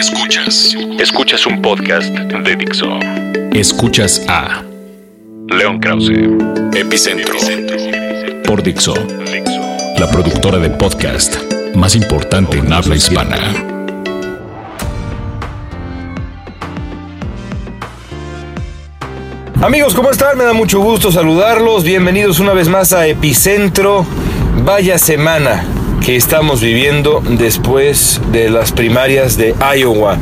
Escuchas. Escuchas un podcast de Dixo. Escuchas a León Krause, Epicentro, por Dixo, la productora de podcast más importante en habla hispana. Amigos, ¿cómo están? Me da mucho gusto saludarlos. Bienvenidos una vez más a Epicentro. Vaya semana estamos viviendo después de las primarias de Iowa,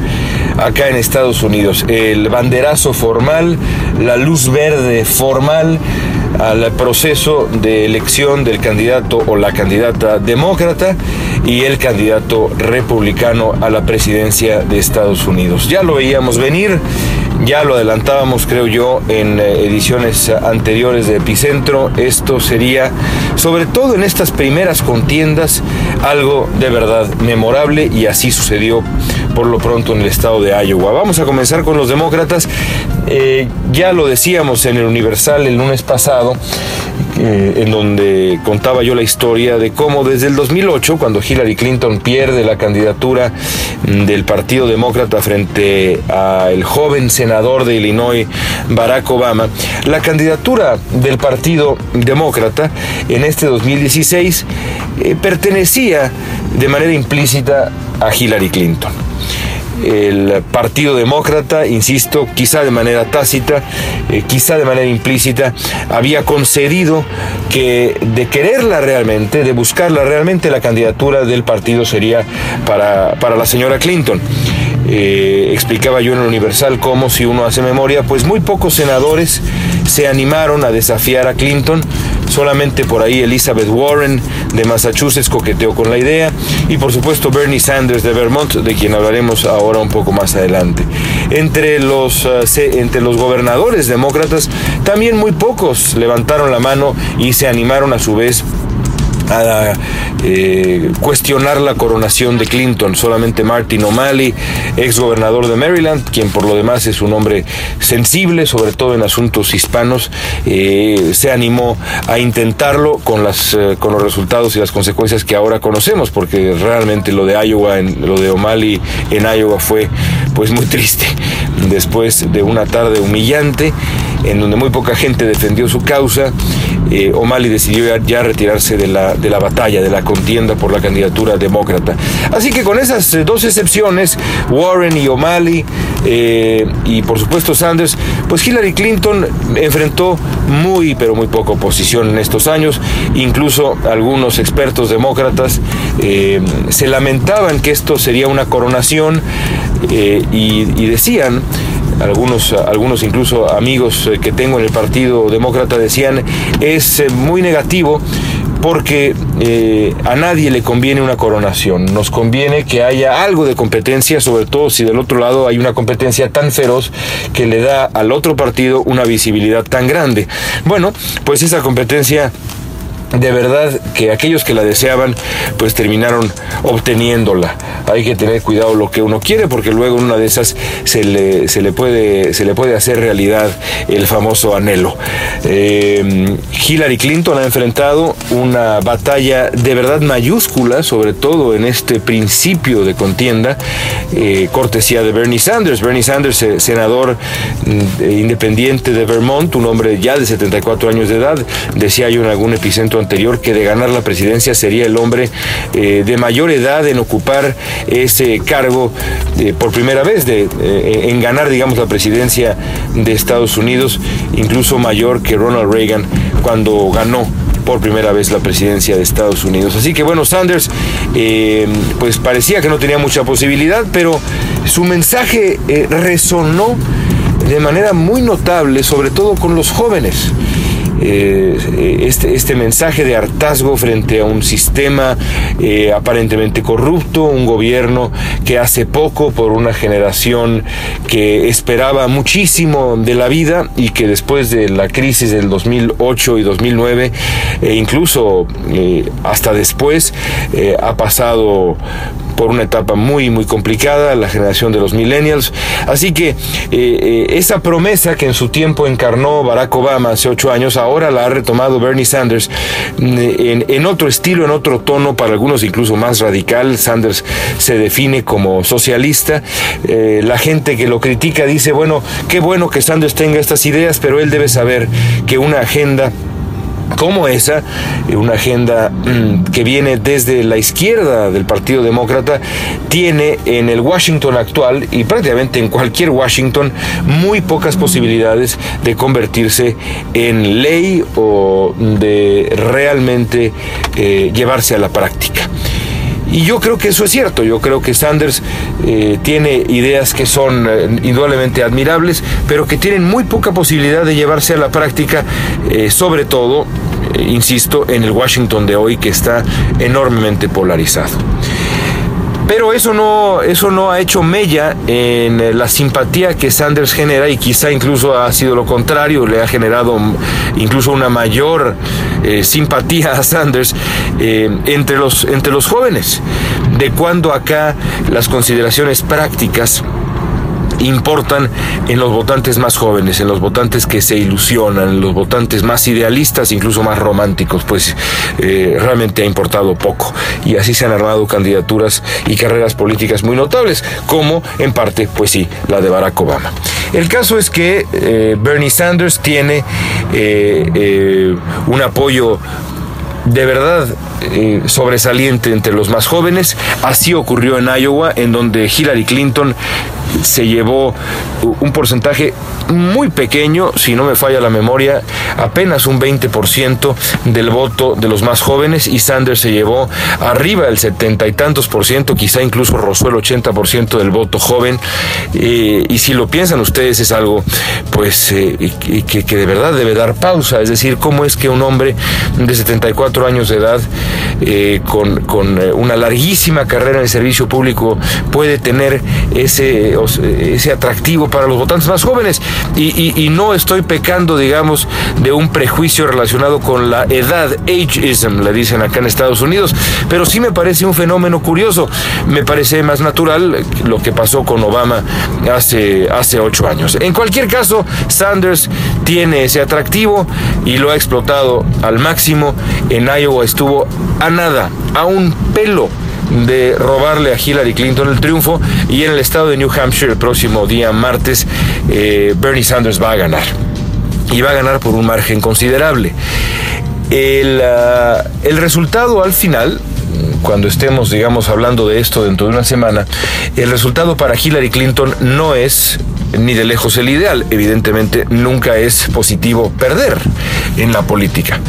acá en Estados Unidos. El banderazo formal, la luz verde formal al proceso de elección del candidato o la candidata demócrata y el candidato republicano a la presidencia de Estados Unidos. Ya lo veíamos venir, ya lo adelantábamos creo yo en eh, ediciones anteriores de Epicentro, esto sería sobre todo en estas primeras contiendas algo de verdad memorable y así sucedió por lo pronto en el estado de Iowa. Vamos a comenzar con los demócratas. Eh, ya lo decíamos en el Universal el lunes pasado, eh, en donde contaba yo la historia de cómo desde el 2008, cuando Hillary Clinton pierde la candidatura del Partido Demócrata frente al joven senador de Illinois, Barack Obama, la candidatura del Partido Demócrata en este 2016 eh, pertenecía de manera implícita a Hillary Clinton. El Partido Demócrata, insisto, quizá de manera tácita, eh, quizá de manera implícita, había concedido que de quererla realmente, de buscarla realmente, la candidatura del partido sería para, para la señora Clinton. Eh, explicaba yo en el Universal cómo, si uno hace memoria, pues muy pocos senadores se animaron a desafiar a Clinton. Solamente por ahí Elizabeth Warren de Massachusetts coqueteó con la idea y por supuesto Bernie Sanders de Vermont, de quien hablaremos ahora un poco más adelante. Entre los, eh, entre los gobernadores demócratas, también muy pocos levantaron la mano y se animaron a su vez a eh, cuestionar la coronación de Clinton. Solamente Martin O'Malley, ex gobernador de Maryland, quien por lo demás es un hombre sensible, sobre todo en asuntos hispanos, eh, se animó a intentarlo con, las, eh, con los resultados y las consecuencias que ahora conocemos, porque realmente lo de Iowa, lo de O'Malley en Iowa fue pues muy triste. Después de una tarde humillante, en donde muy poca gente defendió su causa, O'Malley decidió ya retirarse de la, de la batalla, de la contienda por la candidatura demócrata. Así que con esas eh, dos excepciones, Warren y O'Malley, eh, y por supuesto Sanders, pues Hillary Clinton enfrentó muy, pero muy poca oposición en estos años. Incluso algunos expertos demócratas eh, se lamentaban que esto sería una coronación y decían algunos, algunos incluso amigos que tengo en el Partido Demócrata decían, es muy negativo porque eh, a nadie le conviene una coronación. Nos conviene que haya algo de competencia, sobre todo si del otro lado hay una competencia tan feroz que le da al otro partido una visibilidad tan grande. Bueno, pues esa competencia de verdad que aquellos que la deseaban pues terminaron obteniéndola. Hay que tener cuidado lo que uno quiere porque luego una de esas se le, se le, puede, se le puede hacer realidad el famoso anhelo. Eh, Hillary Clinton ha enfrentado una batalla de verdad mayúscula, sobre todo en este principio de contienda, eh, cortesía de Bernie Sanders. Bernie Sanders, eh, senador mm, independiente de Vermont, un hombre ya de 74 años de edad, decía yo en algún epicentro anterior que de ganar la presidencia sería el hombre eh, de mayor edad en ocupar ese cargo eh, por primera vez, de, eh, en ganar, digamos, la presidencia de Estados Unidos, incluso mayor que Ronald Reagan cuando ganó por primera vez la presidencia de Estados Unidos. Así que bueno, Sanders pues parecía que no tenía mucha posibilidad, pero su mensaje resonó de manera muy notable, sobre todo con los jóvenes. Eh, este, este mensaje de hartazgo frente a un sistema eh, aparentemente corrupto, un gobierno que hace poco por una generación que esperaba muchísimo de la vida y que después de la crisis del 2008 y 2009 e incluso hasta después ha pasado por una etapa muy, muy complicada, la generación de los millennials. Así que eh, esa promesa que en su tiempo encarnó Barack Obama hace ocho años, ahora la ha retomado Bernie Sanders mm, en, otro estilo, en otro tono, para algunos incluso más radical. Sanders se define como socialista. la gente que lo critica dice, bueno, qué bueno que Sanders tenga estas ideas, pero él debe saber que una agenda como esa, una agenda mm, que viene desde la izquierda del Partido Demócrata, tiene en el Washington actual y prácticamente en cualquier Washington muy pocas posibilidades de convertirse en ley o de realmente eh, llevarse a la práctica. Y yo creo que eso es cierto, yo creo que Sanders eh, tiene ideas que son eh, indudablemente admirables, pero que tienen muy poca posibilidad de llevarse a la práctica, eh, sobre todo, insisto, en el Washington de hoy que está enormemente polarizado. Pero eso no, eso no ha hecho mella en eh, la simpatía que Sanders genera y quizá incluso ha sido lo contrario, le ha generado incluso una mayor eh, simpatía a Sanders eh, entre, los, entre los jóvenes. De cuando acá las consideraciones prácticas importan en los votantes más jóvenes, en los votantes que se ilusionan, en los votantes más idealistas, incluso más románticos, pues eh, realmente ha importado poco. Y así se han armado candidaturas y carreras políticas muy notables, como en parte, pues sí, la de Barack Obama. El caso es que eh, Bernie Sanders tiene eh, un apoyo de verdad eh, sobresaliente entre los más jóvenes. Así ocurrió en Iowa, en donde Hillary Clinton se llevó un porcentaje muy pequeño, si no me falla la memoria, apenas un 20% del voto de los más jóvenes y Sanders se llevó arriba del setenta y tantos por ciento, quizá incluso rozó el 80% del voto joven. Eh, y si lo piensan ustedes es algo pues eh, que, que de verdad debe dar pausa, es decir, cómo es que un hombre de 74 años de edad eh, con, con, una larguísima carrera en el servicio público puede tener ese, ese atractivo para los votantes más jóvenes. Y, no estoy pecando, digamos, de un prejuicio relacionado con la edad, ageism, le dicen acá en Estados Unidos, pero sí me parece un fenómeno curioso. Me parece más natural lo que pasó con Obama hace, hace ocho años. En cualquier caso, Sanders tiene ese atractivo y lo ha explotado al máximo. En Iowa estuvo a nada, a un pelo de robarle a Hillary Clinton el triunfo y en el estado de New Hampshire el próximo día martes eh, Bernie Sanders va a ganar y va a ganar por un margen considerable. El, ah, el resultado al final cuando estemos, digamos, hablando de esto dentro de una semana, el resultado para Hillary Clinton no es ni de lejos el ideal. Evidentemente, nunca es positivo perder en la política.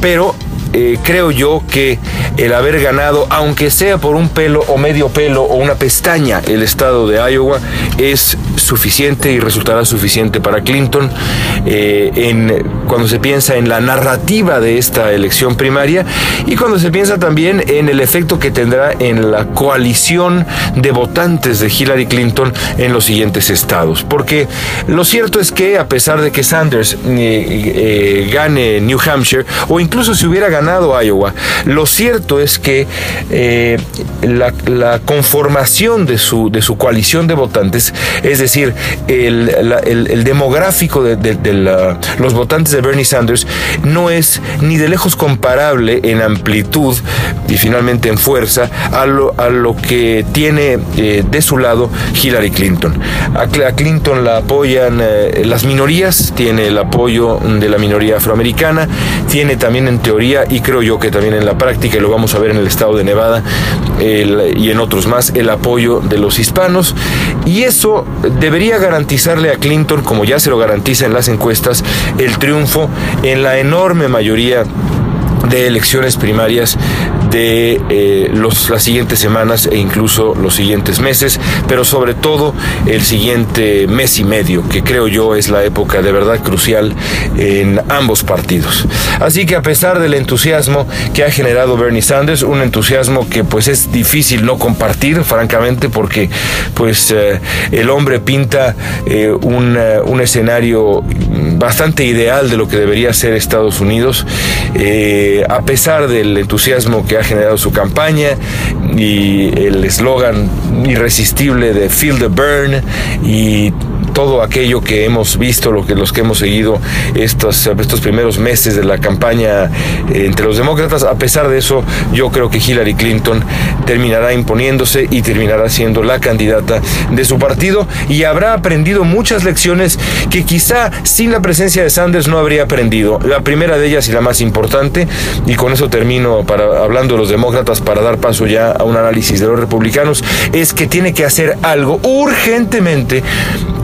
Pero eh, creo yo que el haber ganado, aunque sea por un pelo o medio pelo o una pestaña, el estado de Iowa, es suficiente y resultará suficiente para Clinton eh, cuando se piensa en la narrativa de esta elección primaria y cuando se piensa también en el efecto que tendrá en la coalición de votantes de Hillary Clinton en los siguientes estados. Porque lo cierto es que a pesar de que Sanders eh, gane New Hampshire o incluso si hubiera ganado Iowa. Lo cierto es que eh, la, conformación de su, de su coalición de votantes, es decir, el, demográfico de, los votantes de Bernie Sanders, no es ni de lejos comparable en amplitud y finalmente en fuerza a lo, a lo que tiene eh, de su lado Hillary Clinton. A, Clinton la apoyan eh, las minorías, tiene el apoyo de la minoría afroamericana, tiene también en teoría y creo yo que también en la práctica, y lo vamos a ver en el estado de Nevada y en otros más, el apoyo de los hispanos. Y eso debería garantizarle a Clinton, como ya se lo garantiza en las encuestas, el triunfo en la enorme mayoría de elecciones primarias de eh, los, las siguientes semanas e incluso los siguientes meses, pero sobre todo el siguiente mes y medio, que creo yo es la época de verdad crucial en ambos partidos. Así que a pesar del entusiasmo que ha generado Bernie Sanders, un entusiasmo que pues es difícil no compartir, francamente, porque pues eh, el hombre pinta eh, un, un, escenario bastante ideal de lo que debería ser Estados Unidos, a pesar del entusiasmo que ha ha generado su campaña y el eslogan irresistible de Feel the Burn y todo aquello que hemos visto, lo que, los que hemos seguido estos, estos primeros meses de la campaña eh, entre los demócratas. A pesar de eso, yo creo que Hillary Clinton terminará imponiéndose y terminará siendo la candidata de su partido y habrá aprendido muchas lecciones que quizá sin la presencia de Sanders no habría aprendido. La primera de ellas y la más importante, y con eso termino para, hablando de los demócratas para dar paso ya a un análisis de los republicanos, es que tiene que hacer algo urgentemente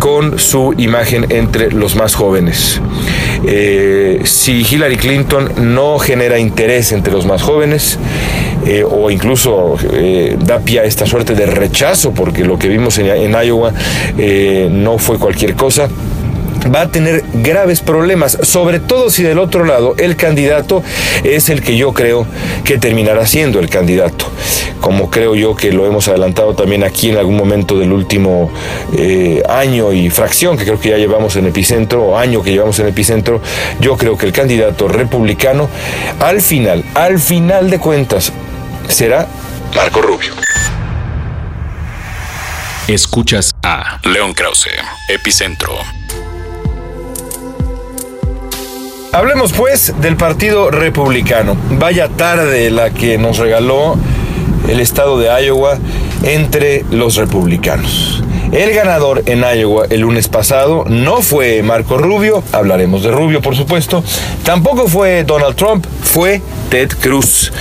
con su imagen entre los más jóvenes. Eh, si Hillary Clinton no genera interés entre los más jóvenes, eh, o incluso eh, da pie a esta suerte de rechazo, porque lo que vimos en Iowa no fue cualquier cosa, va a tener graves problemas, sobre todo si del otro lado el candidato es el que yo creo que terminará siendo el candidato, como creo yo que lo hemos adelantado también aquí en algún momento del último eh, año y fracción que creo que ya llevamos en epicentro, o año que llevamos en epicentro, yo creo que el candidato republicano al final, al final de cuentas, será Marco Rubio. Escuchas a León Krause, Epicentro. Hablemos pues del Partido Republicano. Vaya tarde la que nos regaló el estado de Iowa entre los republicanos. El ganador en Iowa el lunes pasado no fue Marco Rubio, hablaremos de Rubio por supuesto, tampoco fue Donald Trump, fue Ted Cruz,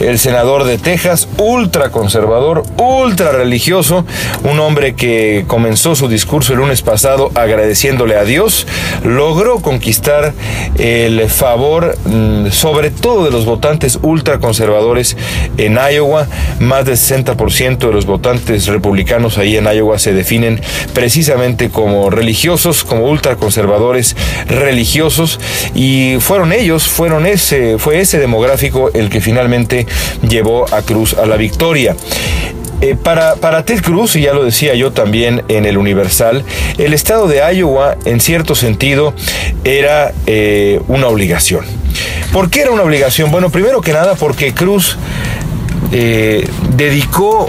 el senador de Texas, ultra conservador, ultra religioso, un hombre que comenzó su discurso el lunes pasado agradeciéndole a Dios, logró conquistar el favor mm, sobre todo de los votantes ultra conservadores en Iowa, más del 60% de los votantes republicanos ahí en Iowa se precisamente como religiosos, como ultraconservadores religiosos y fueron ellos, fueron ese, fue ese demográfico el que finalmente llevó a Cruz a la victoria. Eh, para, para, Ted Cruz, y ya lo decía yo también en el Universal, el estado de Iowa, en cierto sentido, era eh, una obligación. ¿Por qué era una obligación? Bueno, primero que nada porque Cruz eh, dedicó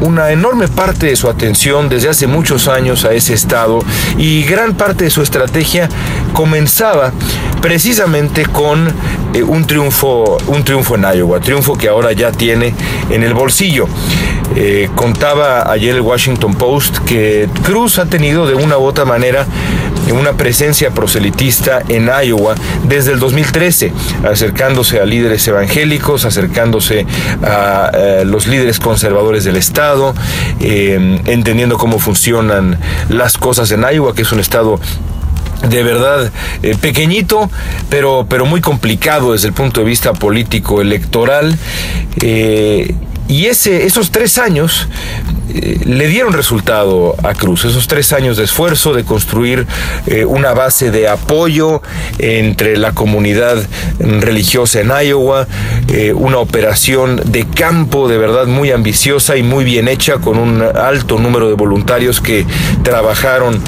una enorme parte de su atención desde hace muchos años a ese estado y gran parte de su estrategia comenzaba precisamente con eh, un triunfo un triunfo en Iowa, triunfo que ahora ya tiene en el bolsillo. Eh, contaba ayer el Washington Post que Cruz ha tenido de una u otra manera una presencia proselitista en Iowa desde el 2013, acercándose a líderes evangélicos, acercándose a eh, los líderes conservadores del estado, eh, entendiendo cómo funcionan las cosas en Iowa, que es un estado de verdad pequeñito, pero, pero muy complicado desde el punto de vista político electoral. Y ese, esos tres años eh, le dieron resultado a Cruz, esos tres años de esfuerzo de construir eh, una base de apoyo entre la comunidad religiosa en Iowa, eh, una operación de campo de verdad muy ambiciosa y muy bien hecha con un alto número de voluntarios que trabajaron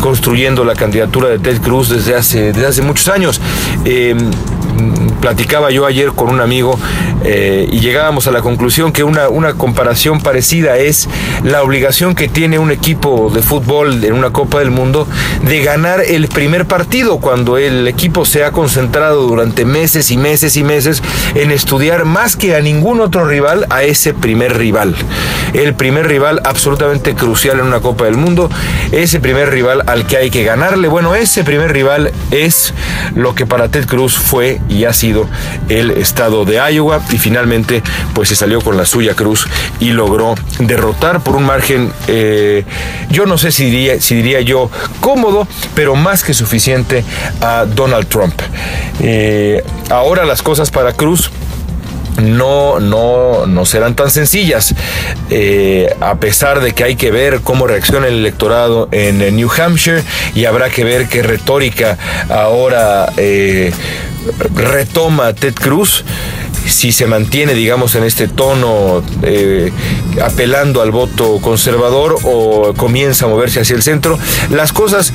construyendo la candidatura de Ted Cruz desde hace, desde hace muchos años platicaba yo ayer con un amigo eh, y llegábamos a la conclusión que una, una comparación parecida es la obligación que tiene un equipo de fútbol en una Copa del Mundo de ganar el primer partido cuando el equipo se ha concentrado durante meses y meses y meses en estudiar más que a ningún otro rival a ese primer rival. El primer rival absolutamente crucial en una Copa del Mundo, ese primer rival al que hay que ganarle. Bueno, ese primer rival es lo que para Ted Cruz fue y ha sido el estado de Iowa y finalmente pues se salió con la suya Cruz y logró derrotar por un margen, eh, yo no sé si diría, si diría yo cómodo, pero más que suficiente a Donald Trump. Eh, ahora las cosas para Cruz no, no, no serán tan sencillas, eh, a pesar de que hay que ver cómo reacciona el electorado en New Hampshire y habrá que ver qué retórica ahora retoma Ted Cruz. Si se mantiene, digamos, en este tono eh, apelando al voto conservador o comienza a moverse hacia el centro, las cosas,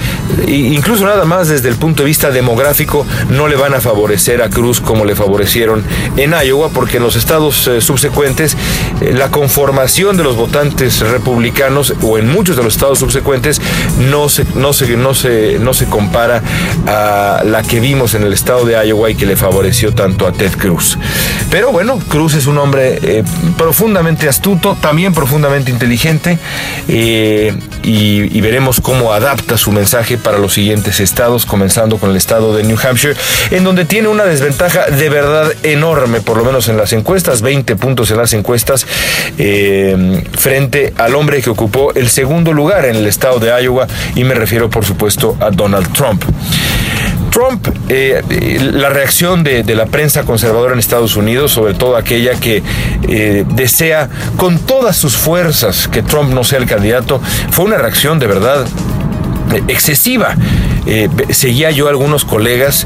incluso nada más desde el punto de vista demográfico, no le van a favorecer a Cruz como le favorecieron en Iowa, porque en los estados eh, subsecuentes eh, la conformación de los votantes republicanos o en muchos de los estados subsecuentes no se, no se, no se, no se compara a la que vimos en el estado de Iowa y que le favoreció tanto a Ted Cruz. Pero bueno, Cruz es un hombre eh, profundamente astuto, también profundamente inteligente eh, y, veremos cómo adapta su mensaje para los siguientes estados, comenzando con el estado de New Hampshire, en donde tiene una desventaja de verdad enorme, por lo menos en las encuestas, 20 puntos en las encuestas, eh, frente al hombre que ocupó el segundo lugar en el estado de Iowa y me refiero por supuesto a Donald Trump. Trump, eh, la reacción de, la prensa conservadora en Estados Unidos, sobre todo aquella que eh, desea con todas sus fuerzas que Trump no sea el candidato, fue una reacción de verdad eh, excesiva. Eh, seguía yo a algunos colegas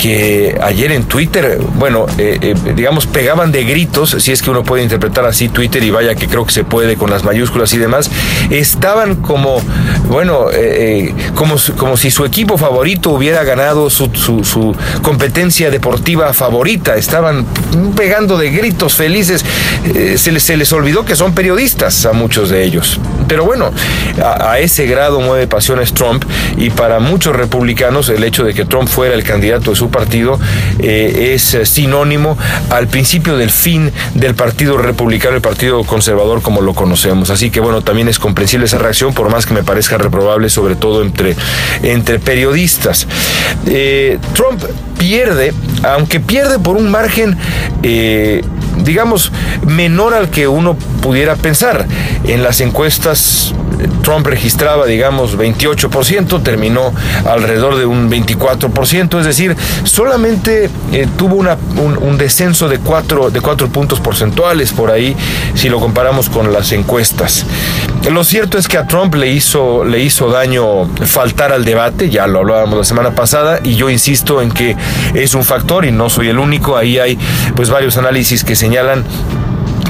que ayer en Twitter, bueno, eh, eh, digamos, pegaban de gritos, si es que uno puede interpretar así Twitter y vaya que creo que se puede con las mayúsculas y demás, estaban como, bueno, como, como si su equipo favorito hubiera ganado su, su, competencia deportiva favorita, estaban pegando de gritos felices, se, se les olvidó que son periodistas a muchos de ellos. Pero bueno, a, ese grado mueve pasiones Trump y para muchos republicanos el hecho de que Trump fuera el candidato de su partido eh, es eh, sinónimo al principio del fin del Partido Republicano, el Partido Conservador como lo conocemos. Así que bueno, también es comprensible esa reacción, por más que me parezca reprobable, sobre todo entre, entre periodistas. Eh, Trump pierde, aunque pierde por un margen, digamos, menor al que uno pudiera pensar. En las encuestas Trump registraba, digamos, 28%, terminó alrededor de un 24%, es decir, solamente eh, tuvo un, descenso de cuatro, de cuatro puntos porcentuales por ahí, si lo comparamos con las encuestas. Lo cierto es que a Trump le hizo, le hizo daño faltar al debate, ya lo hablábamos la semana pasada, y yo insisto en que es un factor y no soy el único, ahí hay pues varios análisis que señalan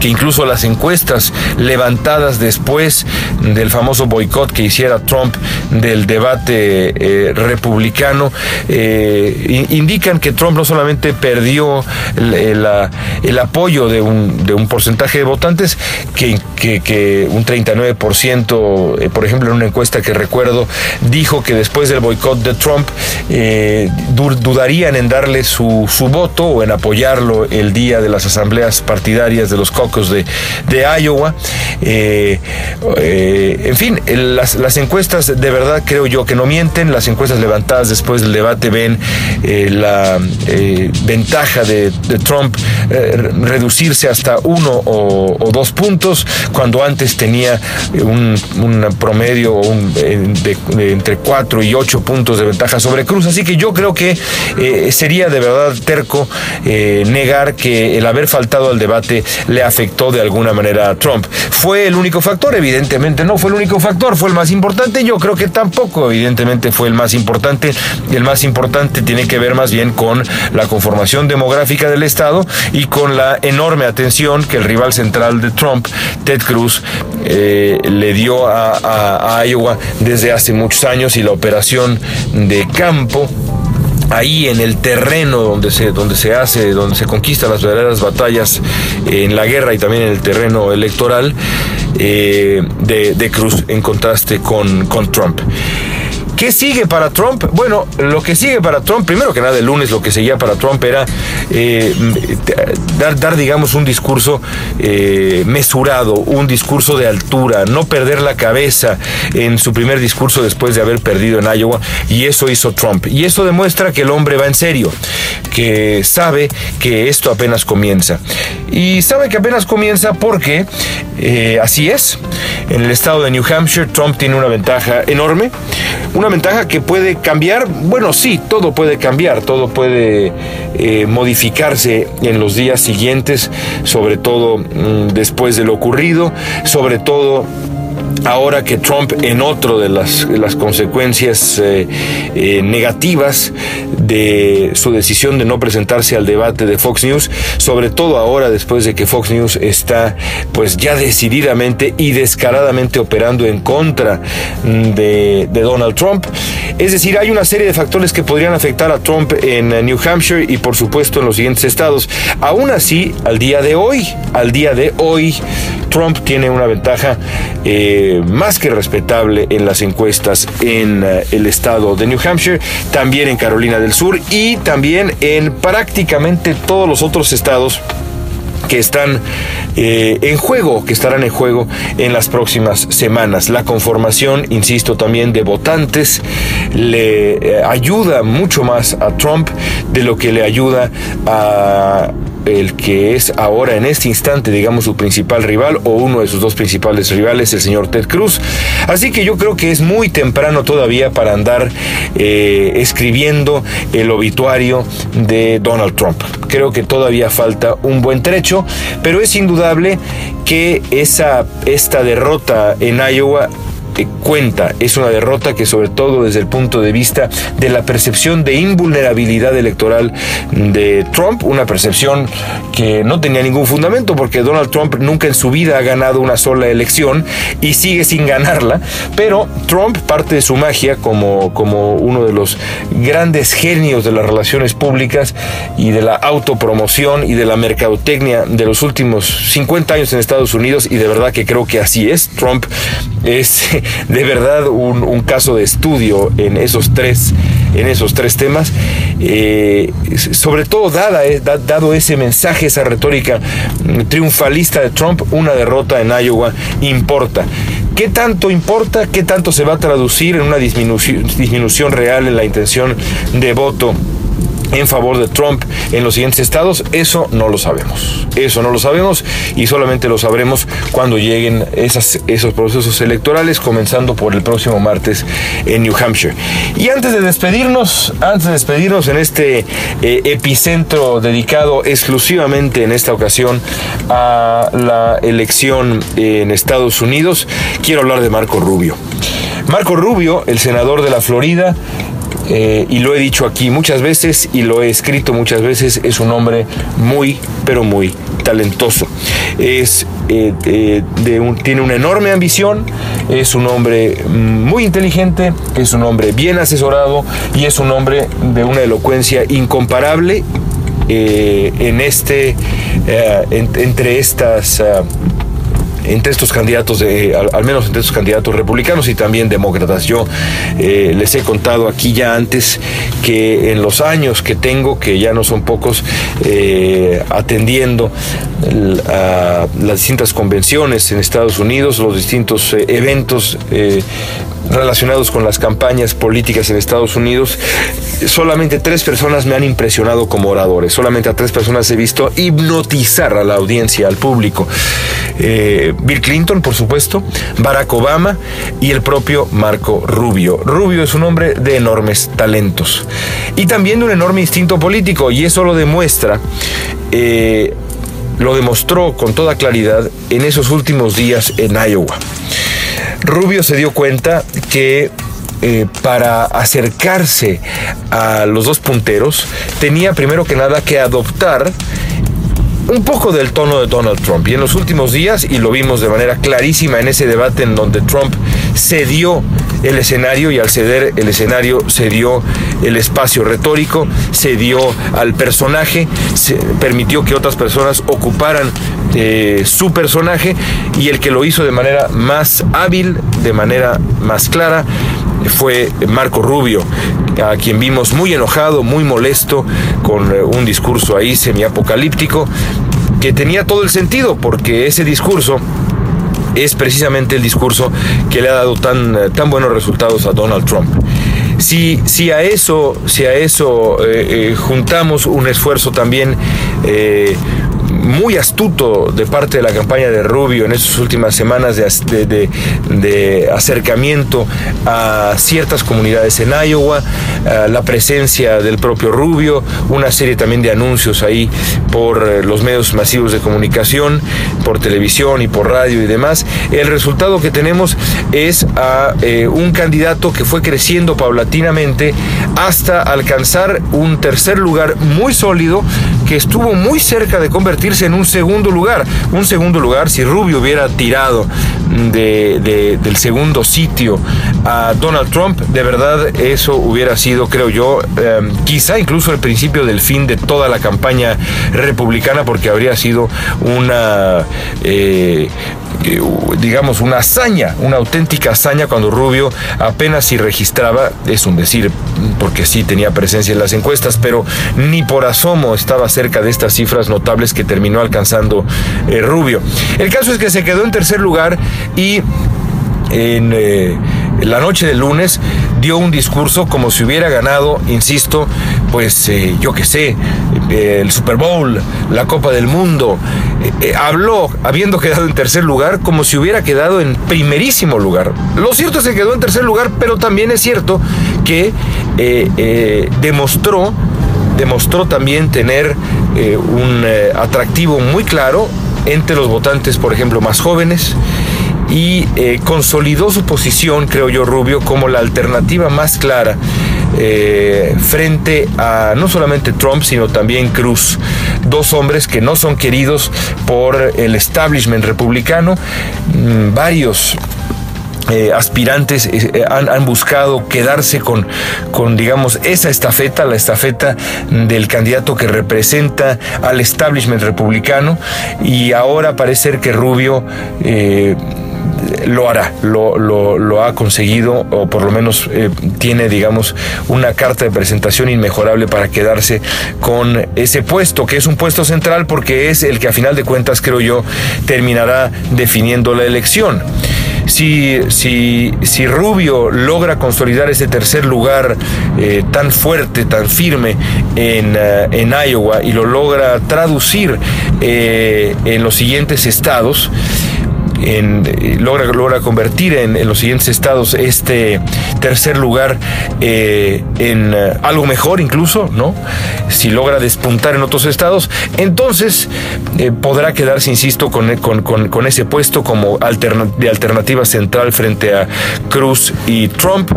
que incluso las encuestas levantadas después del famoso boicot que hiciera Trump del debate eh, republicano eh, indican que Trump no solamente perdió el, apoyo de un, porcentaje de votantes, que, que, un 39%, eh, por ejemplo, en una encuesta que recuerdo, dijo que después del boicot de Trump dudarían en darle su, su voto o en apoyarlo el día de las asambleas partidarias de los de, Iowa. Eh, eh, en fin, las, encuestas de verdad creo yo que no mienten. Las encuestas levantadas después del debate ven eh, la ventaja de, Trump reducirse hasta uno o, dos puntos, cuando antes tenía un, promedio de, entre cuatro y ocho puntos de ventaja sobre Cruz. Así que yo creo que sería de verdad terco negar que el haber faltado al debate le ha afectó de alguna manera a Trump. ¿Fue el único factor? Evidentemente no fue el único factor, fue el más importante. Yo creo que tampoco, evidentemente, fue el más importante. El más importante tiene que ver más bien con la conformación demográfica del Estado y con la enorme atención que el rival central de Trump, Ted Cruz, eh, le dio a Iowa desde hace muchos años y la operación de campo ahí en el terreno donde se, donde se hace, donde se conquistan las verdaderas batallas en la guerra y también en el terreno electoral eh, de, de, Cruz en contraste con, con Trump. ¿Qué sigue para Trump? Bueno, lo que sigue para Trump, primero que nada, el lunes lo que seguía para Trump era eh, dar, dar, digamos, un discurso eh, mesurado, un discurso de altura, no perder la cabeza en su primer discurso después de haber perdido en Iowa, y eso hizo Trump. Y eso demuestra que el hombre va en serio, que sabe que esto apenas comienza. Y sabe que apenas comienza porque eh, así es. En el estado de New Hampshire, Trump tiene una ventaja enorme. Una ventaja que puede cambiar. Bueno, sí, todo puede cambiar, todo puede eh, modificarse en los días siguientes, sobre todo mm, después de lo ocurrido, sobre todo ahora que Trump en otro de las, las consecuencias eh, eh, negativas de su decisión de no presentarse al debate de Fox News, sobre todo ahora después de que Fox News está pues ya decididamente y descaradamente operando en contra de, de Donald Trump. Es decir, hay una serie de factores que podrían afectar a Trump en New Hampshire y por supuesto en los siguientes estados. Aún así, al día de hoy, al día de hoy, Trump tiene una ventaja eh, más que respetable en las encuestas en eh, el estado de New Hampshire, también en Carolina del Sur y también en prácticamente todos los otros estados que están eh, en juego, que estarán en juego en las próximas semanas. La conformación, insisto, también de votantes le ayuda mucho más a Trump de lo que le ayuda a el que es ahora en este instante, digamos, su principal rival o uno de sus dos principales rivales, el señor Ted Cruz. Así que yo creo que es muy temprano todavía para andar eh, escribiendo el obituario de Donald Trump. Creo que todavía falta un buen trecho, pero es indudable que esa, esta derrota en Iowa cuenta. Es una derrota que sobre todo desde el punto de vista de la percepción de invulnerabilidad electoral de Trump, una percepción que no tenía ningún fundamento porque Donald Trump nunca en su vida ha ganado una sola elección y sigue sin ganarla, pero Trump parte de su magia como, como uno de los grandes genios de las relaciones públicas y de la autopromoción y de la mercadotecnia de los últimos 50 años en Estados Unidos y de verdad que creo que así es. Trump es de verdad un, caso de estudio en esos tres, en esos tres temas, eh, sobre todo dada, eh, dado ese mensaje, esa retórica triunfalista de Trump, una derrota en Iowa importa. ¿Qué tanto importa? ¿Qué tanto se va a traducir en una disminución real en la intención de voto en favor de Trump en los siguientes estados, eso no lo sabemos. Eso no lo sabemos y solamente lo sabremos cuando lleguen esos procesos electorales, comenzando por el próximo martes en New Hampshire. Y antes de despedirnos, antes de despedirnos en este eh, epicentro dedicado exclusivamente en esta ocasión a la elección en Estados Unidos, quiero hablar de Marco Rubio. Marco Rubio, el senador de la Florida, eh, y lo he dicho aquí muchas veces y lo he escrito muchas veces, es un hombre muy, pero muy talentoso. Es, eh, eh, tiene una enorme ambición, es un hombre muy inteligente, es un hombre bien asesorado y es un hombre de una elocuencia incomparable en este, entre estas entre estos candidatos, de, al, menos entre estos candidatos republicanos y también demócratas. Yo eh, les he contado aquí ya antes que en los años que tengo, que ya no son pocos, eh, atendiendo a las distintas convenciones en Estados Unidos, los distintos eh, eventos relacionados con las campañas políticas en Estados Unidos, solamente tres personas me han impresionado como oradores. Solamente a tres personas he visto hipnotizar a la audiencia, al público. Eh, Bill Clinton, por supuesto, Barack Obama y el propio Marco Rubio. Rubio es un hombre de enormes talentos y también de un enorme instinto político y eso lo demuestra. Eh, lo demostró con toda claridad en esos últimos días en Iowa. Rubio se dio cuenta que eh, para acercarse a los dos punteros tenía primero que nada que adoptar un poco del tono de Donald Trump. Y en los últimos días, y lo vimos de manera clarísima en ese debate en donde Trump cedió el escenario y al ceder el escenario cedió el espacio retórico, cedió al personaje, se permitió que otras personas ocuparan eh, su personaje y el que lo hizo de manera más hábil, de manera más clara, fue Marco Rubio, a quien vimos muy enojado, muy molesto, con eh, un discurso ahí semiapocalíptico, que tenía todo el sentido, porque ese discurso es precisamente el discurso que le ha dado tan, eh, tan buenos resultados a Donald Trump. Si, si a eso, si a eso eh, juntamos un esfuerzo también muy astuto de parte de la campaña de Rubio en estas últimas semanas de, acercamiento a ciertas comunidades en Iowa, la presencia del propio Rubio, una serie también de anuncios ahí por eh, los medios masivos de comunicación, por televisión y por radio y demás. El resultado que tenemos es a eh, un candidato que fue creciendo paulatinamente hasta alcanzar un tercer lugar muy sólido que estuvo muy cerca de convertirse en un segundo lugar. Un segundo lugar si Rubio hubiera tirado del segundo sitio a Donald Trump, de verdad eso hubiera sido, creo yo, em, quizá incluso el principio del fin de toda la campaña republicana porque habría sido una eh, eh, digamos, una hazaña, una auténtica hazaña cuando Rubio apenas si registraba, es un decir, porque sí tenía presencia en las encuestas, pero ni por asomo estaba cerca de estas cifras notables que terminó alcanzando eh, Rubio. El caso es que se quedó en tercer lugar y en eh, la noche del lunes dio un discurso como si hubiera ganado, insisto, pues eh, yo qué sé, eh, el Super Bowl, la Copa del Mundo. habló, habiendo quedado en tercer lugar, como si hubiera quedado en primerísimo lugar. Lo cierto es que quedó en tercer lugar, pero también es cierto que demostró demostró también tener un atractivo muy claro entre los votantes, por ejemplo, más jóvenes, y eh, consolidó su posición, creo yo, Rubio, como la alternativa más clara eh, frente a no solamente Trump, sino también Cruz. Dos hombres que no son queridos por el establishment republicano. Mm, varios eh, aspirantes han, han, buscado quedarse con, con, digamos, esa estafeta, la estafeta del candidato que representa al establishment republicano y ahora parece ser que Rubio lo hará, lo, ha conseguido o por lo menos eh, tiene, digamos, una carta de presentación inmejorable para quedarse con ese puesto, que es un puesto central porque es el que a final de cuentas, creo yo, terminará definiendo la elección. Si, si, si, Rubio logra consolidar ese tercer lugar eh, tan fuerte, tan firme en, eh, en, Iowa y lo logra traducir en los siguientes estados, eh, logra, logra convertir en, los siguientes estados este tercer lugar eh, en eh, algo mejor incluso, ¿no? Si logra despuntar en otros estados, entonces podrá quedarse, insisto, con, con, ese puesto como de alternativa central frente a Cruz y Trump.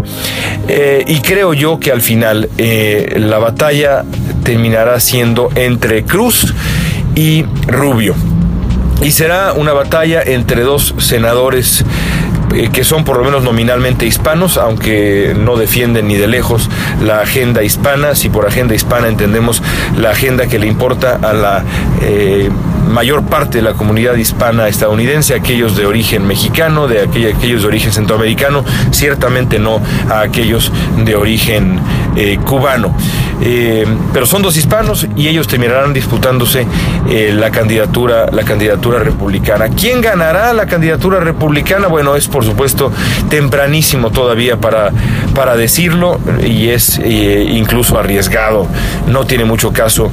y creo yo que al final la batalla terminará siendo entre Cruz y Rubio y será una batalla entre dos senadores eh, que son por lo menos nominalmente hispanos, aunque no defienden ni de lejos la agenda hispana, si por agenda hispana entendemos la agenda que le importa a la eh, mayor parte de la comunidad hispana estadounidense, aquellos de origen mexicano, de aquellos de origen centroamericano, ciertamente no a aquellos de origen eh, cubano. Pero son dos hispanos y ellos terminarán disputándose la candidatura, la candidatura republicana. ¿Quién ganará la candidatura republicana? Bueno, es por supuesto tempranísimo todavía para, para decirlo y es incluso arriesgado. No tiene mucho caso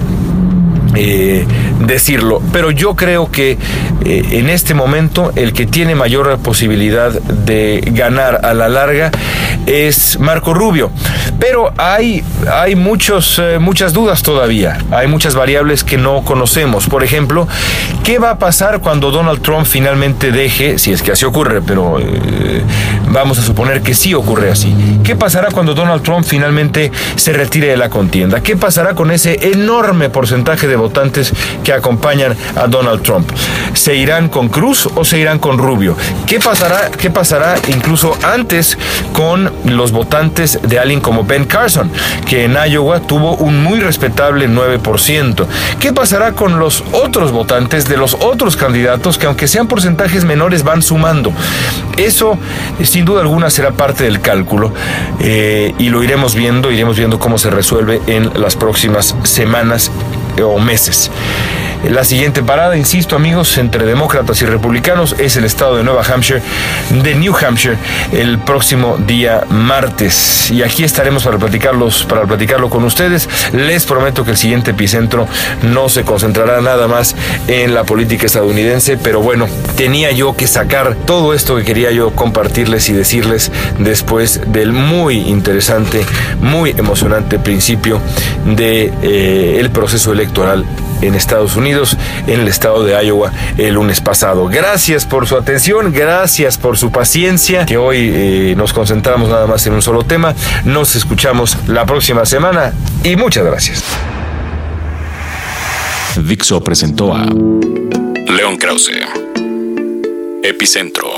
eh, decirlo. Pero yo creo que eh, en este momento el que tiene mayor posibilidad de ganar a la larga es Marco Rubio. Pero hay, hay muchos, eh, muchas dudas todavía. Hay muchas variables que no conocemos. Por ejemplo, ¿qué va a pasar cuando Donald Trump finalmente deje, si es que así ocurre, pero vamos a suponer que sí ocurre así? ¿Qué pasará cuando Donald Trump finalmente se retire de la contienda? ¿Qué pasará con ese enorme porcentaje de votantes que acompañan a Donald Trump. ¿Se irán con Cruz o se irán con Rubio? ¿Qué pasará, qué pasará incluso antes con los votantes de alguien como Ben Carson, que en Iowa tuvo un muy respetable 9%? ¿Qué pasará con los otros votantes de los otros candidatos que aunque sean porcentajes menores van sumando? Eso sin duda alguna será parte del cálculo eh, y lo iremos viendo, iremos viendo cómo se resuelve en las próximas semanas o meses. La siguiente parada, insisto amigos, entre demócratas y republicanos es el estado de Nueva Hampshire, de New Hampshire, el próximo día martes. Y aquí estaremos para platicarlos, para platicarlo con ustedes. Les prometo que el siguiente epicentro no se concentrará nada más en la política estadounidense, pero bueno, tenía yo que sacar todo esto que quería yo compartirles y decirles después del muy interesante, muy emocionante principio de eh, el proceso electoral en Estados Unidos, en el estado de Iowa, el lunes pasado. Gracias por su atención, gracias por su paciencia, que hoy eh, nos concentramos nada más en un solo tema. Nos escuchamos la próxima semana y muchas gracias. Dixo presentó a León Krause, Epicentro.